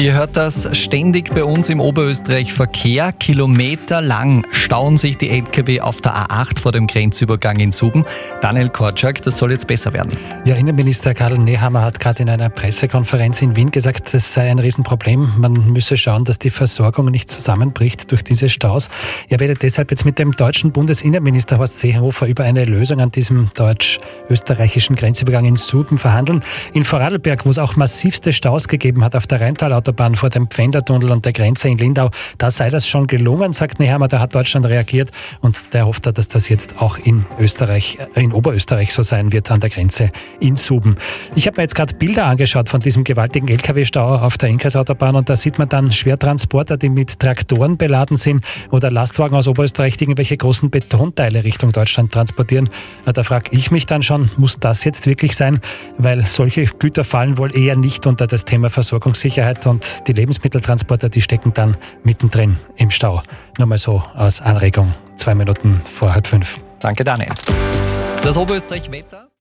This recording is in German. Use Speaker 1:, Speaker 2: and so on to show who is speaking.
Speaker 1: Ihr hört das ständig bei uns im Oberösterreich Verkehr. Kilometerlang stauen sich die LKW auf der A8 vor dem Grenzübergang in Suben. Daniel Korczak, das soll jetzt besser werden.
Speaker 2: Ja, Innenminister Karl Nehammer hat gerade in einer Pressekonferenz in Wien gesagt, das sei ein Riesenproblem. Man müsse schauen, dass die Versorgung nicht zusammenbricht durch diese Staus. Er werde deshalb jetzt mit dem deutschen Bundesinnenminister Horst Seehofer über eine Lösung an diesem deutsch-österreichischen Grenzübergang in Suben verhandeln. In Vorarlberg, wo es auch massivste Staus gegeben hat auf der Rheintal Autobahn vor dem Pfändertunnel und der Grenze in Lindau. Da sei das schon gelungen, sagt Nehammer. Da hat Deutschland reagiert und der hofft, dass das jetzt auch in Österreich, äh, in Oberösterreich so sein wird, an der Grenze in Suben. Ich habe mir jetzt gerade Bilder angeschaut von diesem gewaltigen Lkw-Stau auf der Inkreisautobahn und da sieht man dann Schwertransporter, die mit Traktoren beladen sind oder Lastwagen aus Oberösterreich, die irgendwelche großen Betonteile Richtung Deutschland transportieren. Da frage ich mich dann schon, muss das jetzt wirklich sein? Weil solche Güter fallen wohl eher nicht unter das Thema Versorgungssicherheit und die Lebensmitteltransporter, die stecken dann mittendrin im Stau. Nur mal so als Anregung, zwei Minuten vor halb fünf.
Speaker 1: Danke, Daniel. Das Oberösterreich-Wetter.